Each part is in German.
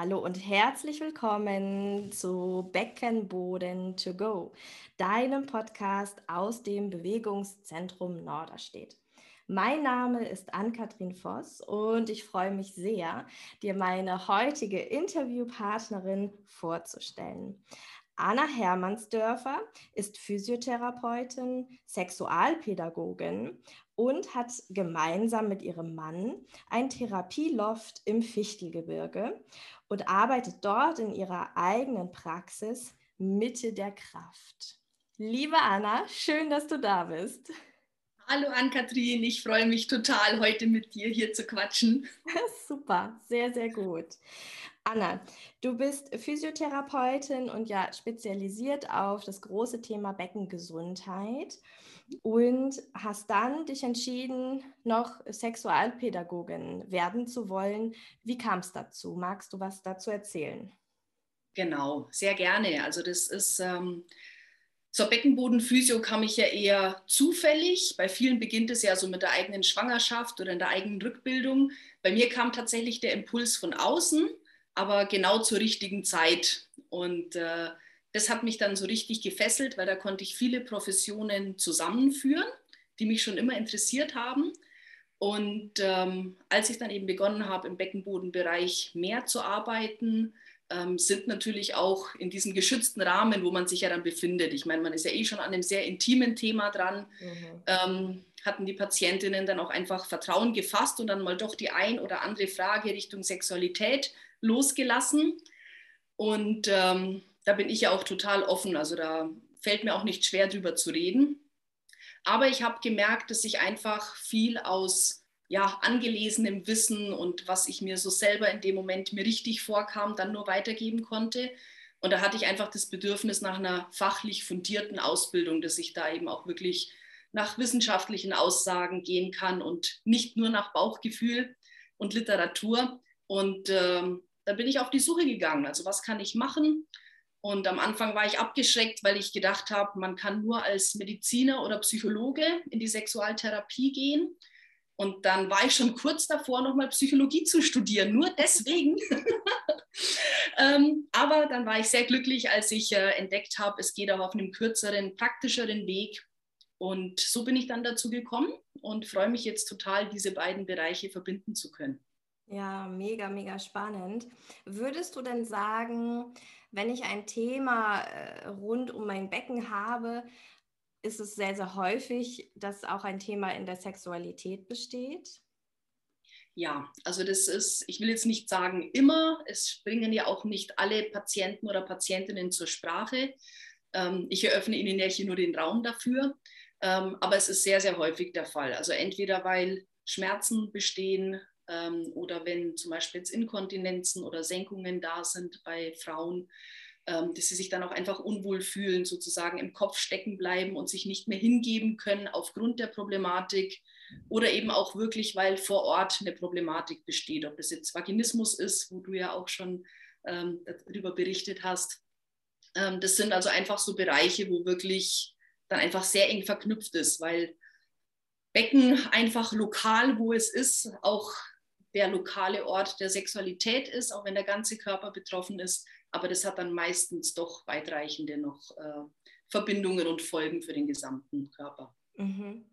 Hallo und herzlich willkommen zu Beckenboden to go, deinem Podcast aus dem Bewegungszentrum Norderstedt. Mein Name ist Ann-Kathrin Voss und ich freue mich sehr, dir meine heutige Interviewpartnerin vorzustellen. Anna Hermannsdörfer ist Physiotherapeutin, Sexualpädagogin und hat gemeinsam mit ihrem Mann ein Therapieloft im Fichtelgebirge und arbeitet dort in ihrer eigenen Praxis Mitte der Kraft. Liebe Anna, schön, dass du da bist. Hallo Ann-Kathrin, ich freue mich total, heute mit dir hier zu quatschen. Super, sehr, sehr gut. Anna, du bist Physiotherapeutin und ja spezialisiert auf das große Thema Beckengesundheit und hast dann dich entschieden, noch Sexualpädagogin werden zu wollen. Wie kam es dazu? Magst du was dazu erzählen? Genau, sehr gerne. Also das ist ähm, zur Beckenbodenphysio kam ich ja eher zufällig. Bei vielen beginnt es ja so mit der eigenen Schwangerschaft oder in der eigenen Rückbildung. Bei mir kam tatsächlich der Impuls von außen, aber genau zur richtigen Zeit. Und äh, das hat mich dann so richtig gefesselt, weil da konnte ich viele Professionen zusammenführen, die mich schon immer interessiert haben. Und ähm, als ich dann eben begonnen habe, im Beckenbodenbereich mehr zu arbeiten, ähm, sind natürlich auch in diesem geschützten Rahmen, wo man sich ja dann befindet. Ich meine, man ist ja eh schon an einem sehr intimen Thema dran. Mhm. Ähm, hatten die Patientinnen dann auch einfach Vertrauen gefasst und dann mal doch die ein oder andere Frage Richtung Sexualität losgelassen. Und ähm, da bin ich ja auch total offen. Also da fällt mir auch nicht schwer drüber zu reden. Aber ich habe gemerkt, dass ich einfach viel aus ja, angelesenem Wissen und was ich mir so selber in dem Moment mir richtig vorkam, dann nur weitergeben konnte. Und da hatte ich einfach das Bedürfnis nach einer fachlich fundierten Ausbildung, dass ich da eben auch wirklich nach wissenschaftlichen Aussagen gehen kann und nicht nur nach Bauchgefühl und Literatur. Und ähm, da bin ich auf die Suche gegangen. Also was kann ich machen? Und am Anfang war ich abgeschreckt, weil ich gedacht habe, man kann nur als Mediziner oder Psychologe in die Sexualtherapie gehen. Und dann war ich schon kurz davor, nochmal Psychologie zu studieren, nur deswegen. ähm, aber dann war ich sehr glücklich, als ich äh, entdeckt habe, es geht auch auf einem kürzeren, praktischeren Weg. Und so bin ich dann dazu gekommen und freue mich jetzt total, diese beiden Bereiche verbinden zu können. Ja, mega, mega spannend. Würdest du denn sagen, wenn ich ein Thema äh, rund um mein Becken habe, ist es sehr, sehr häufig, dass auch ein Thema in der Sexualität besteht? Ja, also das ist, ich will jetzt nicht sagen immer, es springen ja auch nicht alle Patienten oder Patientinnen zur Sprache. Ähm, ich eröffne Ihnen ja hier nur den Raum dafür, ähm, aber es ist sehr, sehr häufig der Fall. Also entweder weil Schmerzen bestehen ähm, oder wenn zum Beispiel jetzt Inkontinenzen oder Senkungen da sind bei Frauen, ähm, dass sie sich dann auch einfach unwohl fühlen, sozusagen im Kopf stecken bleiben und sich nicht mehr hingeben können aufgrund der Problematik oder eben auch wirklich, weil vor Ort eine Problematik besteht, ob das jetzt Vaginismus ist, wo du ja auch schon ähm, darüber berichtet hast. Ähm, das sind also einfach so Bereiche, wo wirklich dann einfach sehr eng verknüpft ist, weil Becken einfach lokal, wo es ist, auch der lokale Ort der Sexualität ist, auch wenn der ganze Körper betroffen ist aber das hat dann meistens doch weitreichende noch äh, Verbindungen und Folgen für den gesamten Körper. Mhm.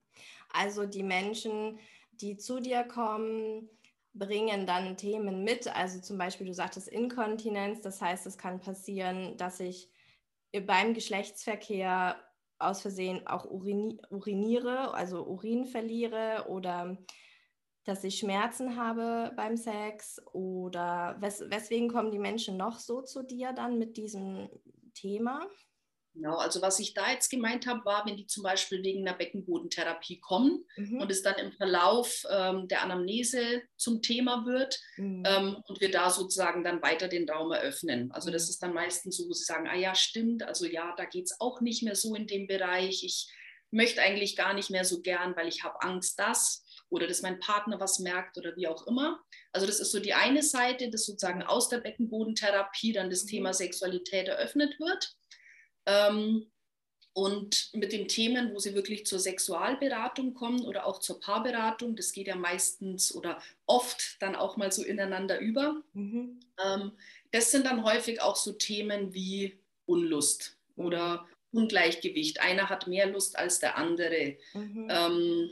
Also die Menschen, die zu dir kommen, bringen dann Themen mit. Also zum Beispiel, du sagtest Inkontinenz, das heißt, es kann passieren, dass ich beim Geschlechtsverkehr aus Versehen auch urini uriniere, also Urin verliere oder dass ich Schmerzen habe beim Sex oder wes weswegen kommen die Menschen noch so zu dir dann mit diesem Thema? Genau, also was ich da jetzt gemeint habe, war, wenn die zum Beispiel wegen einer Beckenbodentherapie kommen mhm. und es dann im Verlauf ähm, der Anamnese zum Thema wird mhm. ähm, und wir da sozusagen dann weiter den Raum eröffnen. Also das mhm. ist dann meistens so, wo sie sagen, ah ja, stimmt, also ja, da geht es auch nicht mehr so in dem Bereich. Ich möchte eigentlich gar nicht mehr so gern, weil ich habe Angst, dass oder dass mein Partner was merkt oder wie auch immer. Also das ist so die eine Seite, dass sozusagen aus der Beckenbodentherapie dann das mhm. Thema Sexualität eröffnet wird. Ähm, Und mit den Themen, wo sie wirklich zur Sexualberatung kommen oder auch zur Paarberatung, das geht ja meistens oder oft dann auch mal so ineinander über. Mhm. Ähm, das sind dann häufig auch so Themen wie Unlust oder Ungleichgewicht. Einer hat mehr Lust als der andere. Mhm. Ähm,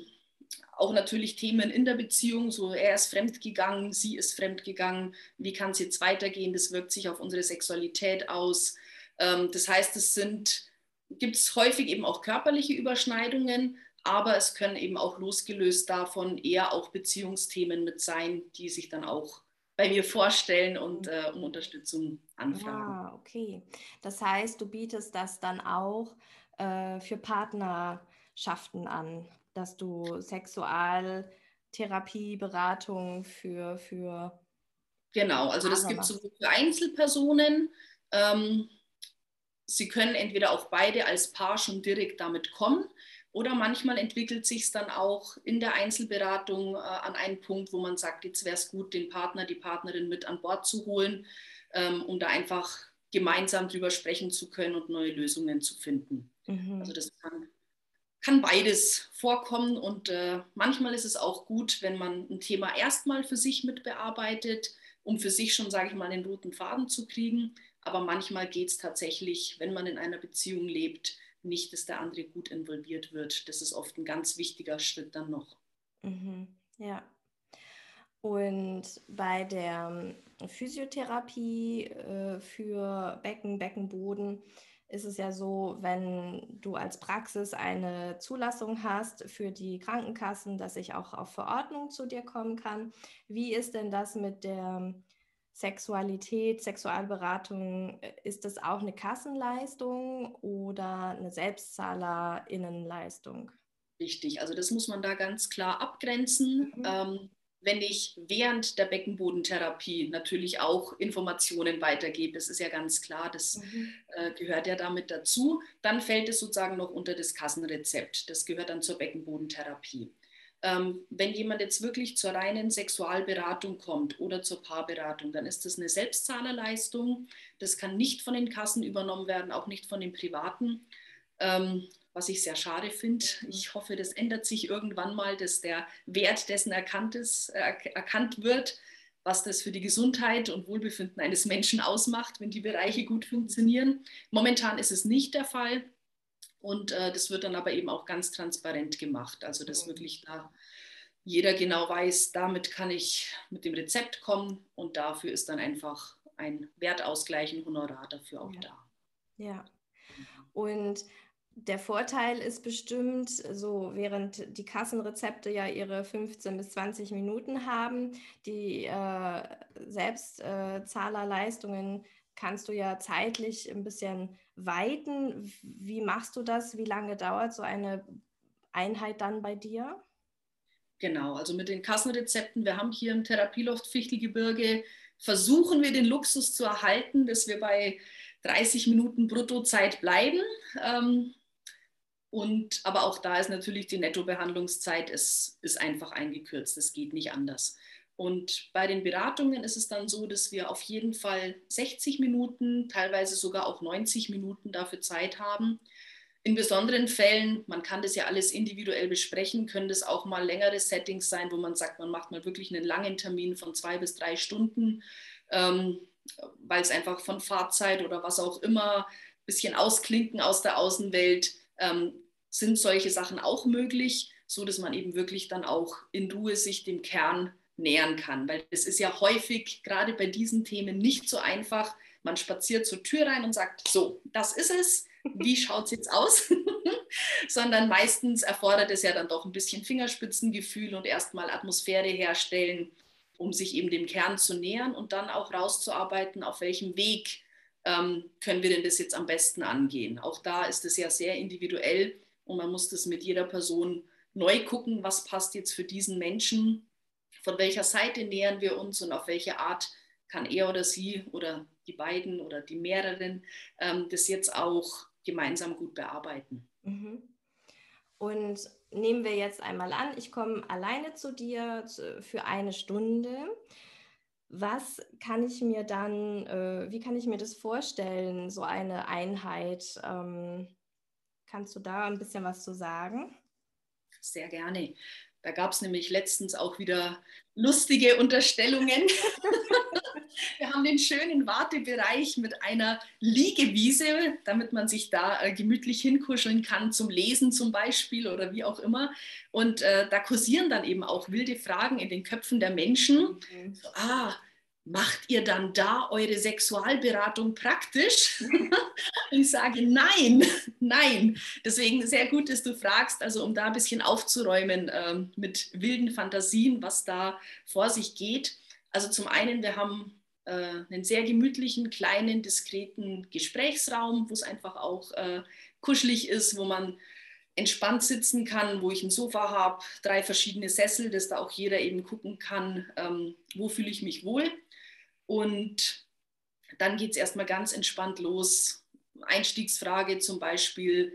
auch natürlich Themen in der Beziehung, so er ist fremdgegangen, sie ist fremdgegangen, wie kann es jetzt weitergehen, das wirkt sich auf unsere Sexualität aus. Ähm, das heißt, es sind gibt es häufig eben auch körperliche Überschneidungen, aber es können eben auch losgelöst davon eher auch Beziehungsthemen mit sein, die sich dann auch bei mir vorstellen und äh, um Unterstützung anfragen. Ah, okay. Das heißt, du bietest das dann auch äh, für Partnerschaften an, dass du Sexualtherapie, Beratung für, für Genau, also das gibt es sowohl für Einzelpersonen, ähm, Sie können entweder auch beide als Paar schon direkt damit kommen oder manchmal entwickelt sich es dann auch in der Einzelberatung äh, an einen Punkt, wo man sagt, jetzt wäre es gut, den Partner, die Partnerin mit an Bord zu holen, ähm, um da einfach gemeinsam drüber sprechen zu können und neue Lösungen zu finden. Mhm. Also das kann, kann, beides vorkommen und äh, manchmal ist es auch gut, wenn man ein Thema erstmal für sich mit bearbeitet, um für sich schon, sage ich mal, den roten Faden zu kriegen aber manchmal geht es tatsächlich, wenn man in einer Beziehung lebt, nicht, dass der andere gut involviert wird. Das ist oft ein ganz wichtiger Schritt dann noch. Mhm. Ja. Und bei der ähm, Physiotherapie äh, für Becken, Beckenboden ist es ja so, wenn du als Praxis eine Zulassung hast für die Krankenkassen, dass ich auch auf Verordnung zu dir kommen kann. Wie ist denn das mit der Sexualität, Sexualberatung, äh, ist das auch eine Kassenleistung oder eine Selbstzahlerinnenleistung? Richtig, also das muss man da ganz klar abgrenzen. Mhm. Ähm, wenn ich während der Beckenbodentherapie natürlich auch Informationen weitergebe, das ist ja ganz klar, das mhm. äh, gehört ja damit dazu, dann fällt es sozusagen noch unter das Kassenrezept. Das gehört dann zur Beckenbodentherapie. Ähm, wenn jemand jetzt wirklich zur reinen Sexualberatung kommt oder zur Paarberatung, dann ist das eine Selbstzahlerleistung. Das kann nicht von den Kassen übernommen werden, auch nicht von den Privaten, ähm, was ich sehr schade finde. Ich hoffe, das ändert sich irgendwann mal, dass der Wert dessen erkannt, ist, erkannt wird, was das für die Gesundheit und Wohlbefinden eines Menschen ausmacht, wenn die Bereiche gut funktionieren. Momentan ist es nicht der Fall. Und äh, das wird dann aber eben auch ganz transparent gemacht. Also dass wirklich da jeder genau weiß, damit kann ich mit dem Rezept kommen und dafür ist dann einfach ein Wertausgleich, ein Honorar dafür auch ja. da. Ja. Und der Vorteil ist bestimmt, so während die Kassenrezepte ja ihre 15 bis 20 Minuten haben, die äh, Selbstzahlerleistungen kannst du ja zeitlich ein bisschen weiten. Wie machst du das? Wie lange dauert so eine Einheit dann bei dir? Genau, also mit den Kassenrezepten, wir haben hier im Therapieloft Fichtelgebirge, versuchen wir den Luxus zu erhalten, dass wir bei 30 Minuten Bruttozeit bleiben. Ähm, und, aber auch da ist natürlich die Nettobehandlungszeit ist, ist einfach eingekürzt. Das geht nicht anders. Und bei den Beratungen ist es dann so, dass wir auf jeden Fall 60 Minuten, teilweise sogar auch 90 Minuten dafür Zeit haben. In besonderen Fällen, man kann das ja alles individuell besprechen, können das auch mal längere Settings sein, wo man sagt, man macht mal wirklich einen langen Termin von zwei bis drei Stunden, ähm, weil es einfach von Fahrzeit oder was auch immer, ein bisschen ausklinken aus der Außenwelt, ähm, sind solche Sachen auch möglich, so dass man eben wirklich dann auch in Ruhe sich dem Kern nähern kann. Weil es ist ja häufig, gerade bei diesen Themen, nicht so einfach. Man spaziert zur Tür rein und sagt, so, das ist es. Wie schaut es jetzt aus? Sondern meistens erfordert es ja dann doch ein bisschen Fingerspitzengefühl und erstmal Atmosphäre herstellen, um sich eben dem Kern zu nähern und dann auch rauszuarbeiten, auf welchem Weg ähm, können wir denn das jetzt am besten angehen. Auch da ist es ja sehr individuell und man muss das mit jeder Person neu gucken, was passt jetzt für diesen Menschen von welcher Seite nähern wir uns und auf welche Art kann er oder sie oder die beiden oder die mehreren ähm, das jetzt auch gemeinsam gut bearbeiten. Mhm. Und nehmen wir jetzt einmal an, ich komme alleine zu dir für eine Stunde. Was kann ich mir dann, äh, wie kann ich mir das vorstellen, so eine Einheit? Ähm, Kannst du da ein bisschen was zu sagen? Sehr gerne. Da gab es nämlich letztens auch wieder lustige Unterstellungen. Wir haben den schönen Wartebereich mit einer Liegewiese, damit man sich da äh, gemütlich hinkuscheln kann, zum Lesen zum Beispiel oder wie auch immer. Und äh, da kursieren dann eben auch wilde Fragen in den Köpfen der Menschen. Mhm. So, ah, macht ihr dann da eure Sexualberatung praktisch? ich sage nein, nein. Deswegen sehr gut, dass du fragst, also um da ein bisschen aufzuräumen ähm, mit wilden Fantasien, was da vor sich geht. Also zum einen, wir haben äh, einen sehr gemütlichen, kleinen, diskreten Gesprächsraum, wo es einfach auch äh, kuschelig ist, wo man entspannt sitzen kann, wo ich ein Sofa habe, drei verschiedene Sessel, dass da auch jeder eben gucken kann, ähm, wo fühle ich mich wohl. Und dann geht es erstmal ganz entspannt los. Einstiegsfrage zum Beispiel,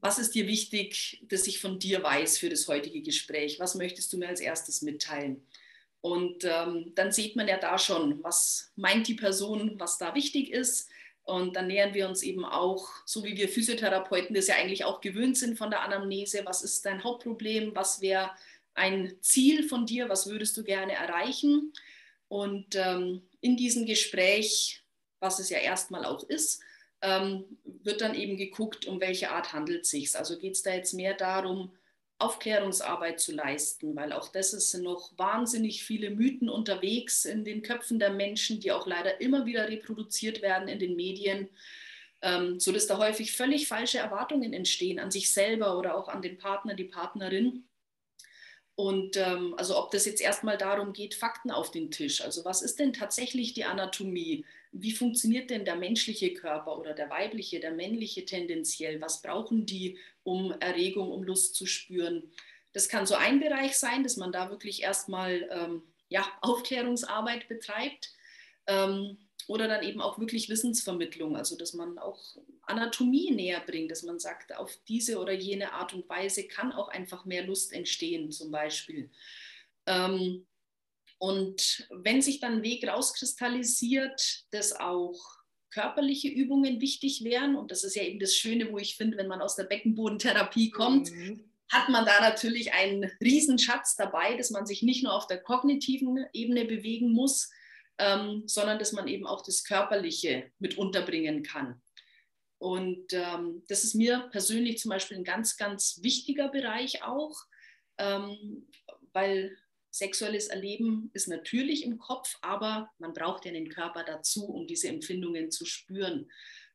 was ist dir wichtig, dass ich von dir weiß für das heutige Gespräch? Was möchtest du mir als erstes mitteilen? Und ähm, dann sieht man ja da schon, was meint die Person, was da wichtig ist. Und dann nähern wir uns eben auch, so wie wir Physiotherapeuten das ja eigentlich auch gewöhnt sind von der Anamnese, was ist dein Hauptproblem, was wäre ein Ziel von dir, was würdest du gerne erreichen. Und ähm, in diesem Gespräch, was es ja erstmal auch ist, ähm, wird dann eben geguckt, um welche Art handelt es sich. Also geht es da jetzt mehr darum, Aufklärungsarbeit zu leisten, weil auch das ist noch wahnsinnig viele Mythen unterwegs in den Köpfen der Menschen, die auch leider immer wieder reproduziert werden in den Medien, ähm, sodass da häufig völlig falsche Erwartungen entstehen an sich selber oder auch an den Partner, die Partnerin. Und ähm, also ob das jetzt erstmal darum geht, Fakten auf den Tisch. Also was ist denn tatsächlich die Anatomie? Wie funktioniert denn der menschliche Körper oder der weibliche, der männliche tendenziell? Was brauchen die, um Erregung, um Lust zu spüren? Das kann so ein Bereich sein, dass man da wirklich erstmal ähm, ja, Aufklärungsarbeit betreibt. Ähm, oder dann eben auch wirklich Wissensvermittlung, also dass man auch Anatomie näher bringt, dass man sagt, auf diese oder jene Art und Weise kann auch einfach mehr Lust entstehen, zum Beispiel. Ähm, und wenn sich dann ein Weg rauskristallisiert, dass auch körperliche Übungen wichtig wären, und das ist ja eben das Schöne, wo ich finde, wenn man aus der Beckenbodentherapie kommt, mhm. hat man da natürlich einen Riesenschatz dabei, dass man sich nicht nur auf der kognitiven Ebene bewegen muss, ähm, sondern dass man eben auch das Körperliche mit unterbringen kann. Und ähm, das ist mir persönlich zum Beispiel ein ganz, ganz wichtiger Bereich auch, ähm, weil sexuelles Erleben ist natürlich im Kopf, aber man braucht ja den Körper dazu, um diese Empfindungen zu spüren.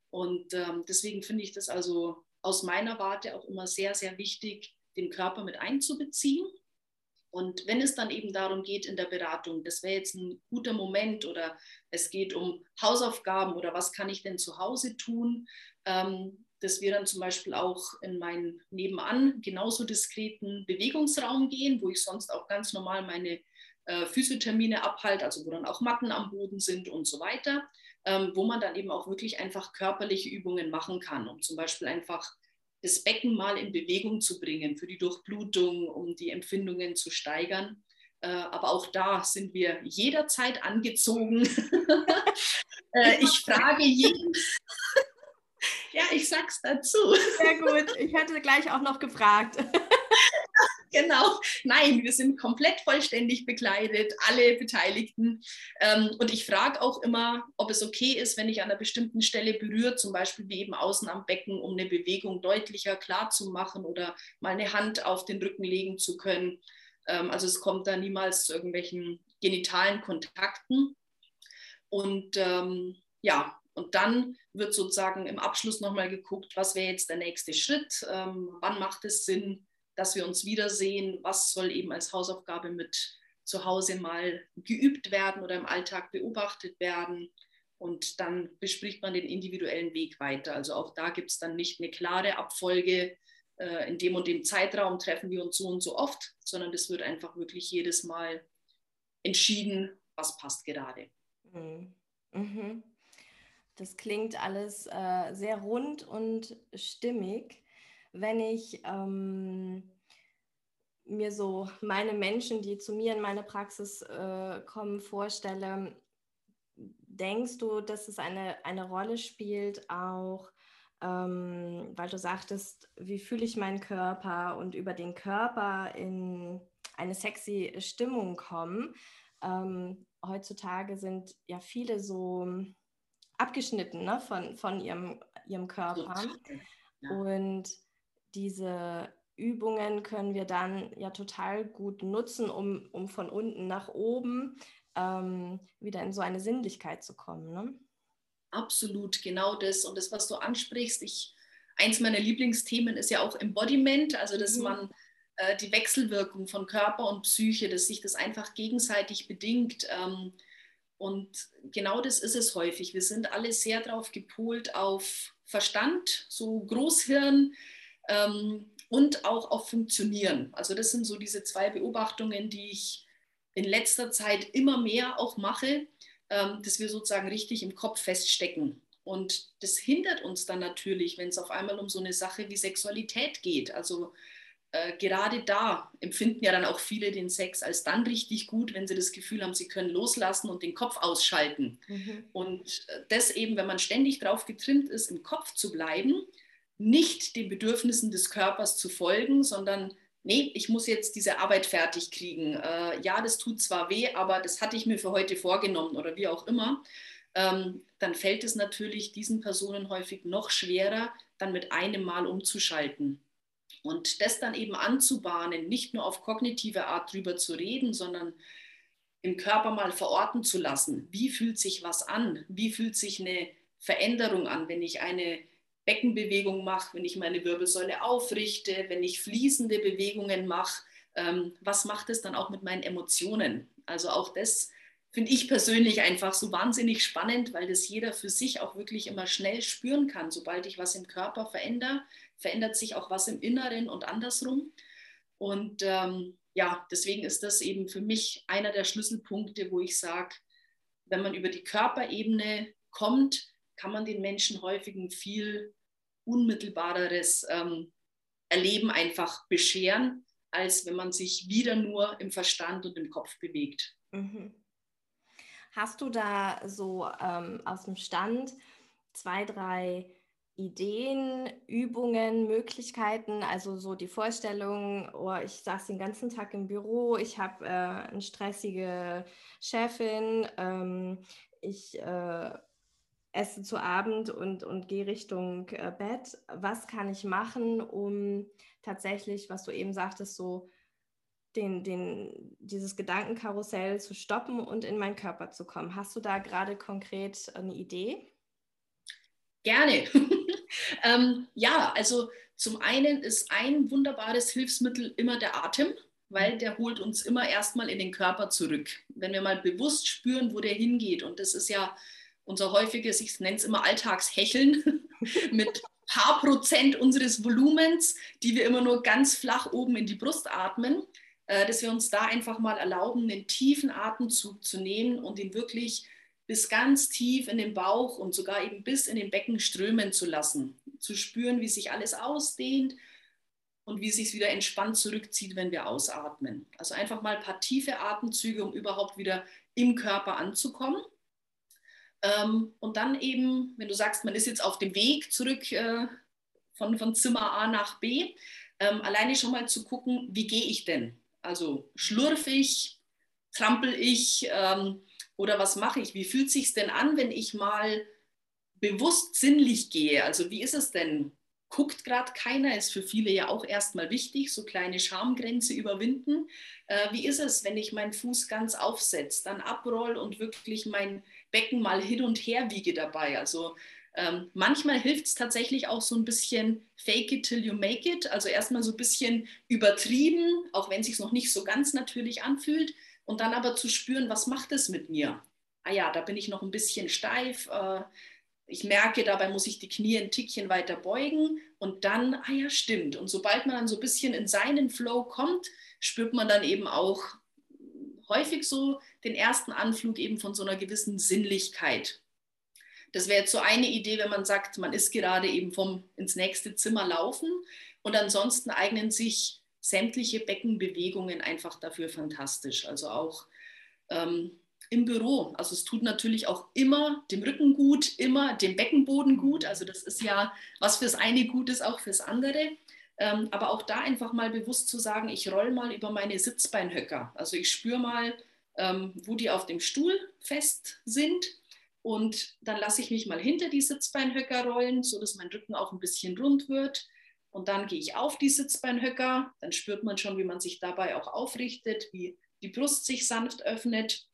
Und ähm, deswegen finde ich das also aus meiner Warte auch immer sehr, sehr wichtig, den Körper mit einzubeziehen und wenn es dann eben darum geht in der Beratung, das wäre jetzt ein guter Moment oder es geht um Hausaufgaben oder was kann ich denn zu Hause tun, ähm, dass wir dann zum Beispiel auch in meinen nebenan genauso diskreten Bewegungsraum gehen, wo ich sonst auch ganz normal meine äh, Physiothermine abhalte, also wo dann auch Matten am Boden sind und so weiter, ähm, wo man dann eben auch wirklich einfach körperliche Übungen machen kann, um zum Beispiel einfach das Becken mal in Bewegung zu bringen für die Durchblutung, um die Empfindungen zu steigern. Äh, aber auch da sind wir jederzeit angezogen. Äh, ich frage jeden. ja, ich sag's dazu. Sehr gut. Ich hätte gleich auch noch gefragt. genau. Nein, wir sind komplett vollständig bekleidet, alle Beteiligten. Ähm, und ich frage auch immer, ob es okay ist, wenn ich an einer bestimmten Stelle berühre, zum Beispiel wie eben außen am Becken, um eine Bewegung deutlicher klar zu machen oder mal eine Hand auf den Rücken legen zu können. Ähm, also es kommt da niemals zu irgendwelchen genitalen Kontakten. Und ähm, ja, und dann wird sozusagen im Abschluss nochmal geguckt, was wäre jetzt der nächste Schritt, ähm, wann macht es Sinn, dass wir uns wiedersehen, was soll eben als Hausaufgabe mit zu Hause mal geübt werden oder im Alltag beobachtet werden. Und dann bespricht man den individuellen Weg weiter. Also auch da gibt es dann nicht eine klare Abfolge, äh, in dem und dem Zeitraum treffen wir uns so und so oft, sondern das wird einfach wirklich jedes Mal entschieden, was passt gerade. Mhm. mhm. Das klingt alles äh, sehr rund und stimmig wenn ich ähm, mir so meine Menschen, die zu mir in meine Praxis äh, kommen, vorstelle, denkst du, dass es eine, eine Rolle spielt, auch ähm, weil du sagtest, wie fühle ich meinen Körper und über den Körper in eine sexy Stimmung kommen. Ähm, heutzutage sind ja viele so abgeschnitten ne, von, von ihrem, ihrem Körper. Ja. Und diese Übungen können wir dann ja total gut nutzen, um, um von unten nach oben ähm, wieder in so eine Sinnlichkeit zu kommen. Ne? Absolut, genau das. Und das, was du ansprichst, ich, eins meiner Lieblingsthemen ist ja auch Embodiment, also dass mhm. man äh, die Wechselwirkung von Körper und Psyche, dass sich das einfach gegenseitig bedingt. Ähm, und genau das ist es häufig. Wir sind alle sehr darauf gepolt auf Verstand, so Großhirn ähm, und auch auf Funktionieren. Also das sind so diese zwei Beobachtungen, die ich in letzter Zeit immer mehr auch mache, ähm, dass wir sozusagen richtig im Kopf feststecken. Und das hindert uns dann natürlich, wenn es auf einmal um so eine Sache wie Sexualität geht. Also äh, gerade da empfinden ja dann auch viele den Sex als dann richtig gut, wenn sie das Gefühl haben, sie können loslassen und den Kopf ausschalten. Mhm. Und äh, das eben, wenn man ständig darauf getrimmt ist, im Kopf zu bleiben, nicht den Bedürfnissen des Körpers zu folgen, sondern nee, ich muss jetzt diese Arbeit fertig kriegen. Äh, ja, das tut zwar weh, aber das hatte ich mir für heute vorgenommen oder wie auch immer. Ähm, dann fällt es natürlich diesen Personen häufig noch schwerer, dann mit einem Mal umzuschalten. Und das dann eben anzubahnen, nicht nur auf kognitive Art drüber zu reden, sondern im Körper mal verorten zu lassen. Wie fühlt sich was an? Wie fühlt sich eine Veränderung an, wenn ich eine Beckenbewegung mache, wenn ich meine Wirbelsäule aufrichte, wenn ich fließende Bewegungen mache? Ähm, was macht es dann auch mit meinen Emotionen? Also auch das finde ich persönlich einfach so wahnsinnig spannend, weil das jeder für sich auch wirklich immer schnell spüren kann. Sobald ich was im Körper verändere, verändert sich auch was im Inneren und andersrum. Und ähm, ja, deswegen ist das eben für mich einer der Schlüsselpunkte, wo ich sage, wenn man über die Körperebene kommt, kann man den Menschen häufig ein viel unmittelbareres ähm, Erleben einfach bescheren, als wenn man sich wieder nur im Verstand und im Kopf bewegt. Mhm. Hast du da so ähm, aus dem Stand zwei, drei Ideen, Übungen, Möglichkeiten, also so die Vorstellung, oh, ich saß den ganzen Tag im Büro, ich habe äh, eine stressige Chefin, ähm, ich äh, esse zu Abend und, und gehe Richtung äh, Bett. Was kann ich machen, um tatsächlich, was du eben sagtest, so den, den, dieses Gedankenkarussell zu stoppen und in meinen Körper zu kommen. Hast du da gerade konkret eine Idee? Gerne. ähm, ja, also zum einen ist ein wunderbares Hilfsmittel immer der Atem, weil der holt uns immer erstmal in den Körper zurück. Wenn wir mal bewusst spüren, wo der hingeht, und das ist ja unser häufiges, ich nenne es immer Alltagshecheln, mit paar Prozent unseres Volumens, die wir immer nur ganz flach oben in die Brust atmen. Äh, dass wir uns da einfach mal erlauben, einen tiefen Atemzug zu nehmen und ihn wirklich bis ganz tief in den Bauch und sogar eben bis in den Becken strömen zu lassen. Zu spüren, wie sich alles ausdehnt und wie es sich wieder entspannt zurückzieht, wenn wir ausatmen. Also einfach mal ein paar tiefe Atemzüge, um überhaupt wieder im Körper anzukommen. Ähm, und dann eben, wenn du sagst, man ist jetzt auf dem Weg zurück äh, von, von Zimmer A nach B, ähm, alleine schon mal zu gucken, wie gehe ich denn? Also schlurfig, trampel ich ähm, oder was mache ich? Wie fühlt sich denn an, wenn ich mal bewusst sinnlich gehe? Also wie ist es denn? Guckt gerade keiner, ist für viele ja auch erstmal wichtig, so kleine Schamgrenze überwinden. Äh, wie ist es, wenn ich meinen Fuß ganz aufsetze, dann abroll und wirklich mein Becken mal hin und her wiege dabei? Also ähm, manchmal hilft es tatsächlich auch so ein bisschen fake it till you make it, also erstmal so ein bisschen übertrieben, auch wenn es sich noch nicht so ganz natürlich anfühlt, und dann aber zu spüren, was macht es mit mir? Ah ja, da bin ich noch ein bisschen steif. Äh, ich merke, dabei muss ich die Knie ein Tickchen weiter beugen und dann, ah ja, stimmt. Und sobald man dann so ein bisschen in seinen Flow kommt, spürt man dann eben auch häufig so den ersten Anflug eben von so einer gewissen Sinnlichkeit. Das wäre jetzt so eine Idee, wenn man sagt, man ist gerade eben vom ins nächste Zimmer laufen und ansonsten eignen sich sämtliche Beckenbewegungen einfach dafür fantastisch. Also auch ähm, im Büro. Also es tut natürlich auch immer dem Rücken gut, immer dem Beckenboden gut. Also das ist ja, was fürs eine gut ist, auch fürs andere. Ähm, aber auch da einfach mal bewusst zu sagen, ich roll mal über meine Sitzbeinhöcker. Also ich spüre mal, wo die auf dem Stuhl fest sind. Und dann lasse ich mich mal hinter die Sitzbeinhöcker rollen, sodass mein Rücken auch ein bisschen rund wird. Und dann gehe ich auf die Sitzbeinhöcker. Dann spürt man schon, wie man sich dabei auch aufrichtet, wie die Brust sich sanft öffnet.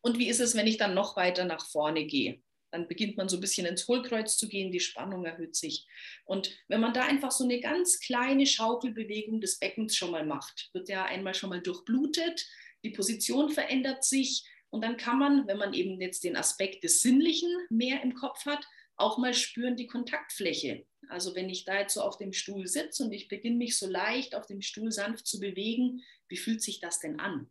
Und wie ist es, wenn ich dann noch weiter nach vorne gehe? Dann beginnt man so ein bisschen ins Hohlkreuz zu gehen, die Spannung erhöht sich. Und wenn man da einfach so eine ganz kleine Schaukelbewegung des Beckens schon mal macht, wird ja einmal schon mal durchblutet, die Position verändert sich und dann kann man, wenn man eben jetzt den Aspekt des Sinnlichen mehr im Kopf hat, auch mal spüren die Kontaktfläche. Also wenn ich da jetzt so auf dem Stuhl sitze und ich beginne mich so leicht auf dem Stuhl sanft zu bewegen, wie fühlt sich das denn an?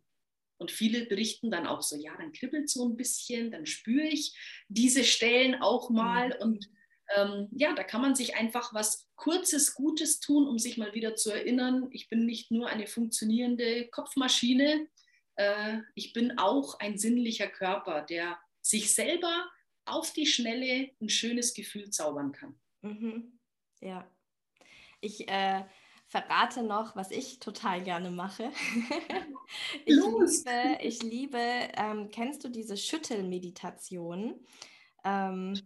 Und viele berichten dann auch so, ja, dann kribbelt so ein bisschen, dann spüre ich diese Stellen auch mal. Mhm. Und ähm, ja, da kann man sich einfach was Kurzes, Gutes tun, um sich mal wieder zu erinnern, ich bin nicht nur eine funktionierende Kopfmaschine, äh, ich bin auch ein sinnlicher Körper, der sich selber auf die Schnelle ein schönes Gefühl zaubern kann. Mhm. Ja. Ich äh, verrate noch, was ich total gerne mache. ich Los. liebe, ich liebe ähm, kennst du diese Schüttelmeditation? Ähm,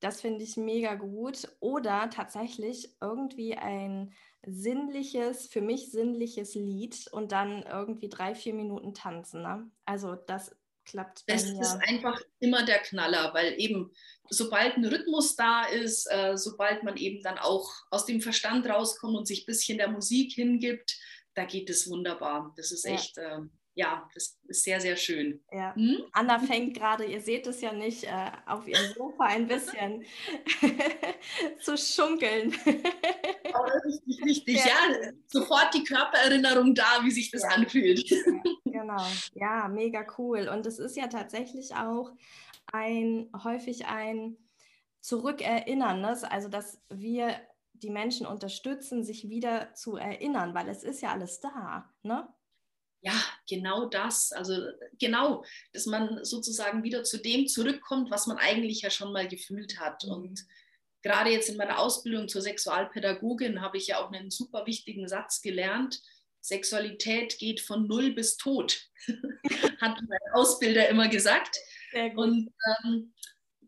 das finde ich mega gut. Oder tatsächlich irgendwie ein sinnliches, für mich sinnliches Lied und dann irgendwie drei, vier Minuten tanzen. Ne? Also das klappt. Das ist einfach immer der Knaller, weil eben sobald ein Rhythmus da ist, äh, sobald man eben dann auch aus dem Verstand rauskommt und sich ein bisschen der Musik hingibt, da geht es wunderbar. Das ist ja. echt, äh, ja, das ist sehr, sehr schön. Ja. Hm? Anna fängt gerade, ihr seht es ja nicht, äh, auf ihrem Sofa ein bisschen zu schunkeln. oh, richtig, richtig. Ja. ja. sofort die Körpererinnerung da, wie sich das ja. anfühlt. genau, ja, mega cool. Und es ist ja tatsächlich auch ein häufig ein Zurückerinnern, ne? also dass wir die Menschen unterstützen, sich wieder zu erinnern, weil es ist ja alles da. Ne? Ja, genau das. Also genau, dass man sozusagen wieder zu dem zurückkommt, was man eigentlich ja schon mal gefühlt hat. Mhm. Und gerade jetzt in meiner Ausbildung zur Sexualpädagogin habe ich ja auch einen super wichtigen Satz gelernt. Sexualität geht von null bis tot, hat mein Ausbilder immer gesagt. Und ähm,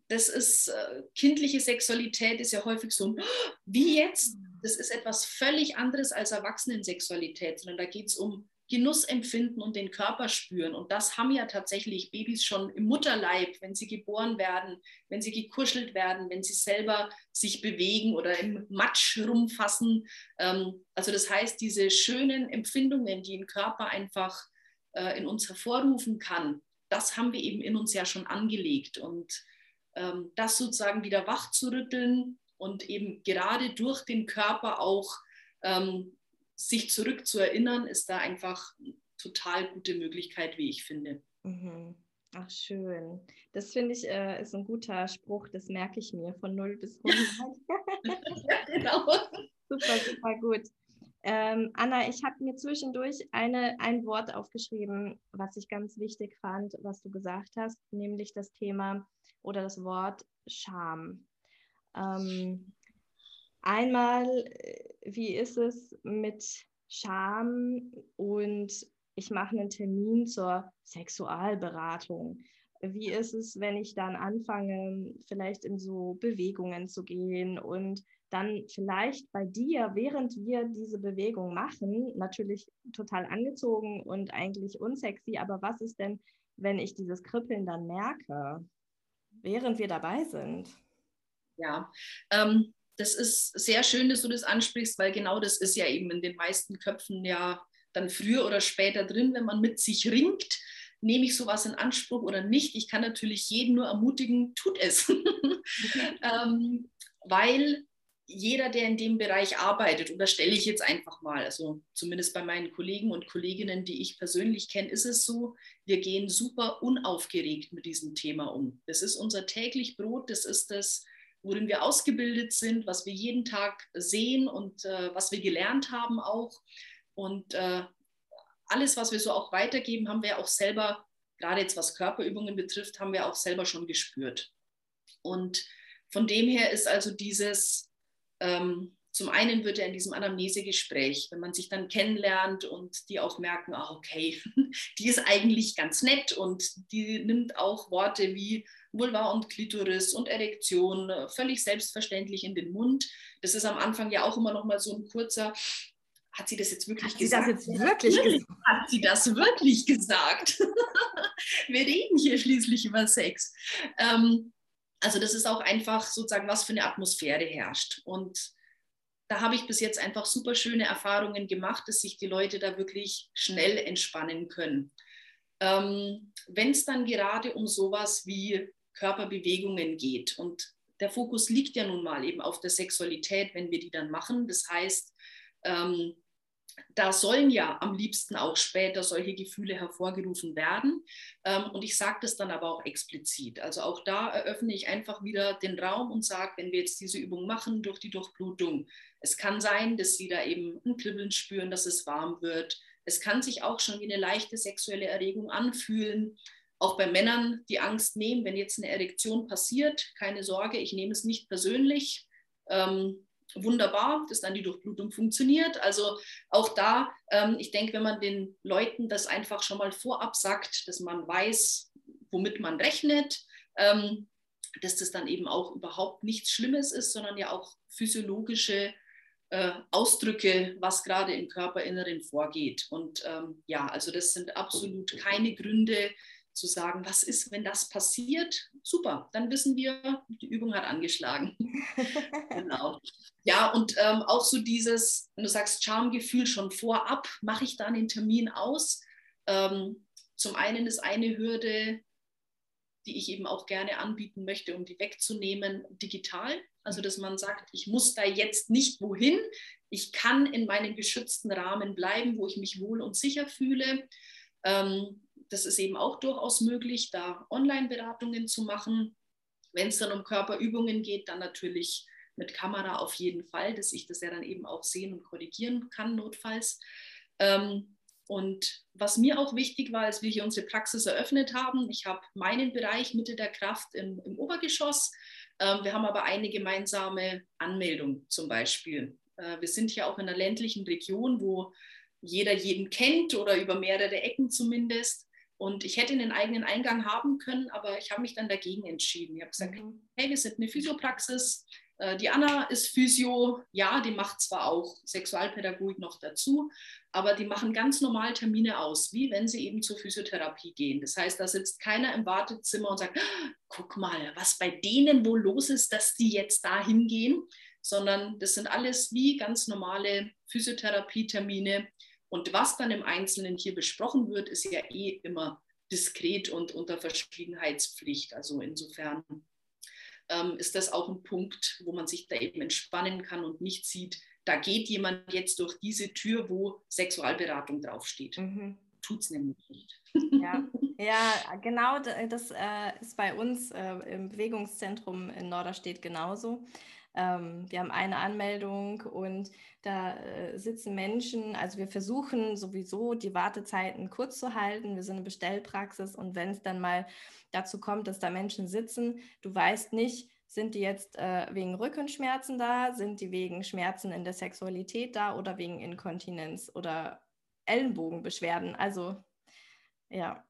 das ist, äh, kindliche Sexualität ist ja häufig so, wie jetzt? Mhm. Das ist etwas völlig anderes als Erwachsenensexualität, sondern da geht es um Genuss empfinden und den Körper spüren. Und das haben ja tatsächlich Babys schon im Mutterleib, wenn sie geboren werden, wenn sie gekuschelt werden, wenn sie selber sich bewegen oder im Matsch rumfassen. Ähm, also das heißt, diese schönen Empfindungen, die ein Körper einfach äh, in uns hervorrufen kann, das haben wir eben in uns ja schon angelegt. Und ähm, das sozusagen wieder wach zu rütteln und eben gerade durch den Körper auch ähm, sich zurückzuerinnern, ist da einfach eine total gute Möglichkeit, wie ich finde. Mhm. Ach, schön. Das finde ich äh, ist ein guter Spruch, das merke ich mir von 0 bis 100. ja, genau. super, super gut. Ähm, Anna, ich habe mir zwischendurch eine, ein Wort aufgeschrieben, was ich ganz wichtig fand, was du gesagt hast, nämlich das Thema oder das Wort Scham. Ähm, Einmal, äh, wie ist es mit Scham und ich mache einen Termin zur Sexualberatung. Wie ist es, wenn ich dann anfange, vielleicht in so Bewegungen zu gehen und dann vielleicht bei dir, während wir diese Bewegung machen, natürlich total angezogen und eigentlich unsexy, aber was ist denn, wenn ich dieses Kribbeln dann merke, während wir dabei sind? Ja, ähm, das ist sehr schön, dass du das ansprichst, weil genau das ist ja eben in den meisten Köpfen ja dann früher oder später drin, wenn man mit sich ringt. Nehme ich sowas in Anspruch oder nicht? Ich kann natürlich jeden nur ermutigen, tut es. ähm, weil jeder, der in dem Bereich arbeitet, unterstelle ich jetzt einfach mal, also zumindest bei meinen Kollegen und Kolleginnen, die ich persönlich kenne, ist es so, wir gehen super unaufgeregt mit diesem Thema um. Das ist unser täglich Brot, das ist das, worin wir ausgebildet sind, was wir jeden Tag sehen und äh, was wir gelernt haben auch. Und äh, alles, was wir so auch weitergeben, haben wir auch selber gerade jetzt was Körperübungen betrifft, haben wir auch selber schon gespürt. Und von dem her ist also dieses, ähm, zum einen wird er in diesem Anamnesegespräch, wenn man sich dann kennenlernt und die auch merken, ah, okay, die ist eigentlich ganz nett und die nimmt auch Worte wie Vulva und Klitoris und Erektion völlig selbstverständlich in den Mund. Das ist am Anfang ja auch immer noch mal so ein kurzer, hat sie das jetzt wirklich hat gesagt? Sie das jetzt wirklich gesagt? Hat sie das wirklich gesagt? Wir reden hier schließlich über Sex. Ähm, also das ist auch einfach sozusagen, was für eine Atmosphäre herrscht. Und da habe ich bis jetzt einfach super schöne Erfahrungen gemacht, dass sich die Leute da wirklich schnell entspannen können. Ähm, Wenn es dann gerade um sowas wie Körperbewegungen geht und der Fokus liegt ja nun mal eben auf der Sexualität, wenn wir die dann machen. Das heißt, ähm, da sollen ja am liebsten auch später solche Gefühle hervorgerufen werden. Ähm, und ich sage das dann aber auch explizit. Also auch da eröffne ich einfach wieder den Raum und sage, wenn wir jetzt diese Übung machen durch die Durchblutung, es kann sein, dass Sie da eben ein Kribbeln spüren, dass es warm wird. Es kann sich auch schon wie eine leichte sexuelle Erregung anfühlen. Auch bei Männern die Angst nehmen, wenn jetzt eine Erektion passiert, keine Sorge, ich nehme es nicht persönlich. Ähm, wunderbar, dass dann die Durchblutung funktioniert. Also auch da, ähm, ich denke, wenn man den Leuten das einfach schon mal vorab sagt, dass man weiß, womit man rechnet, ähm, dass das dann eben auch überhaupt nichts Schlimmes ist, sondern ja auch physiologische äh, Ausdrücke, was gerade im Körperinneren vorgeht. Und ähm, ja, also das sind absolut keine Gründe, zu sagen, was ist, wenn das passiert? Super, dann wissen wir, die Übung hat angeschlagen. genau. Ja, und ähm, auch so dieses, wenn du sagst, Charmgefühl schon vorab, mache ich da einen Termin aus? Ähm, zum einen ist eine Hürde, die ich eben auch gerne anbieten möchte, um die wegzunehmen, digital. Also, dass man sagt, ich muss da jetzt nicht wohin. Ich kann in meinem geschützten Rahmen bleiben, wo ich mich wohl und sicher fühle. Ähm, das ist eben auch durchaus möglich, da Online-Beratungen zu machen. Wenn es dann um Körperübungen geht, dann natürlich mit Kamera auf jeden Fall, dass ich das ja dann eben auch sehen und korrigieren kann, notfalls. Ähm, und was mir auch wichtig war, als wir hier unsere Praxis eröffnet haben, ich habe meinen Bereich Mitte der Kraft im, im Obergeschoss. Ähm, wir haben aber eine gemeinsame Anmeldung zum Beispiel. Äh, wir sind hier auch in einer ländlichen Region, wo jeder jeden kennt oder über mehrere Ecken zumindest. Und ich hätte einen eigenen Eingang haben können, aber ich habe mich dann dagegen entschieden. Ich habe gesagt, mhm. hey, wir sind eine Physiopraxis. Äh, die Anna ist Physio, ja, die macht zwar auch Sexualpädagogik noch dazu, aber die machen ganz normal Termine aus, wie wenn sie eben zur Physiotherapie gehen. Das heißt, da sitzt keiner im Wartezimmer und sagt, ah, guck mal, was bei denen wohl los ist, dass die jetzt da hingehen, sondern das sind alles wie ganz normale Physiotherapie-Termine, und was dann im Einzelnen hier besprochen wird, ist ja eh immer diskret und unter Verschwiegenheitspflicht. Also insofern ähm, ist das auch ein Punkt, wo man sich da eben entspannen kann und nicht sieht, da geht jemand jetzt durch diese Tür, wo Sexualberatung draufsteht. Mhm. Tut es nämlich nicht. Ja, ja genau, das äh, ist bei uns äh, im Bewegungszentrum in Norderstedt genauso. Ähm, wir haben eine Anmeldung und da äh, sitzen Menschen, also wir versuchen sowieso die Wartezeiten kurz zu halten. Wir sind eine Bestellpraxis und wenn es dann mal dazu kommt, dass da Menschen sitzen, du weißt nicht, sind die jetzt äh, wegen Rückenschmerzen da, sind die wegen Schmerzen in der Sexualität da oder wegen Inkontinenz oder Ellenbogenbeschwerden. Also ja,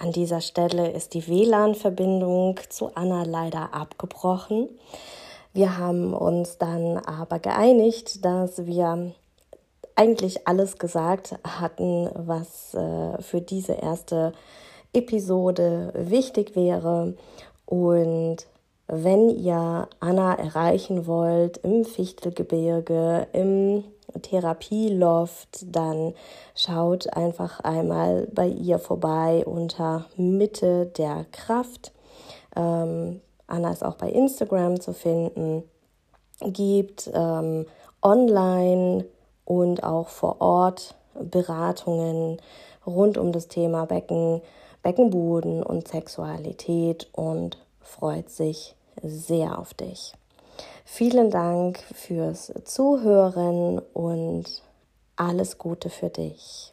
An dieser Stelle ist die WLAN-Verbindung zu Anna leider abgebrochen. Wir haben uns dann aber geeinigt, dass wir eigentlich alles gesagt hatten, was äh, für diese erste Episode wichtig wäre. Und wenn ihr Anna erreichen wollt im Fichtelgebirge, im Therapieloft, dann schaut einfach einmal bei ihr vorbei unter Mitte der Kraft. Ähm, Anna ist auch bei Instagram zu finden, gibt ähm, online und auch vor Ort Beratungen rund um das Thema Becken, Beckenboden und Sexualität und freut sich sehr auf dich. Vielen Dank fürs Zuhören und Alles Gute für dich.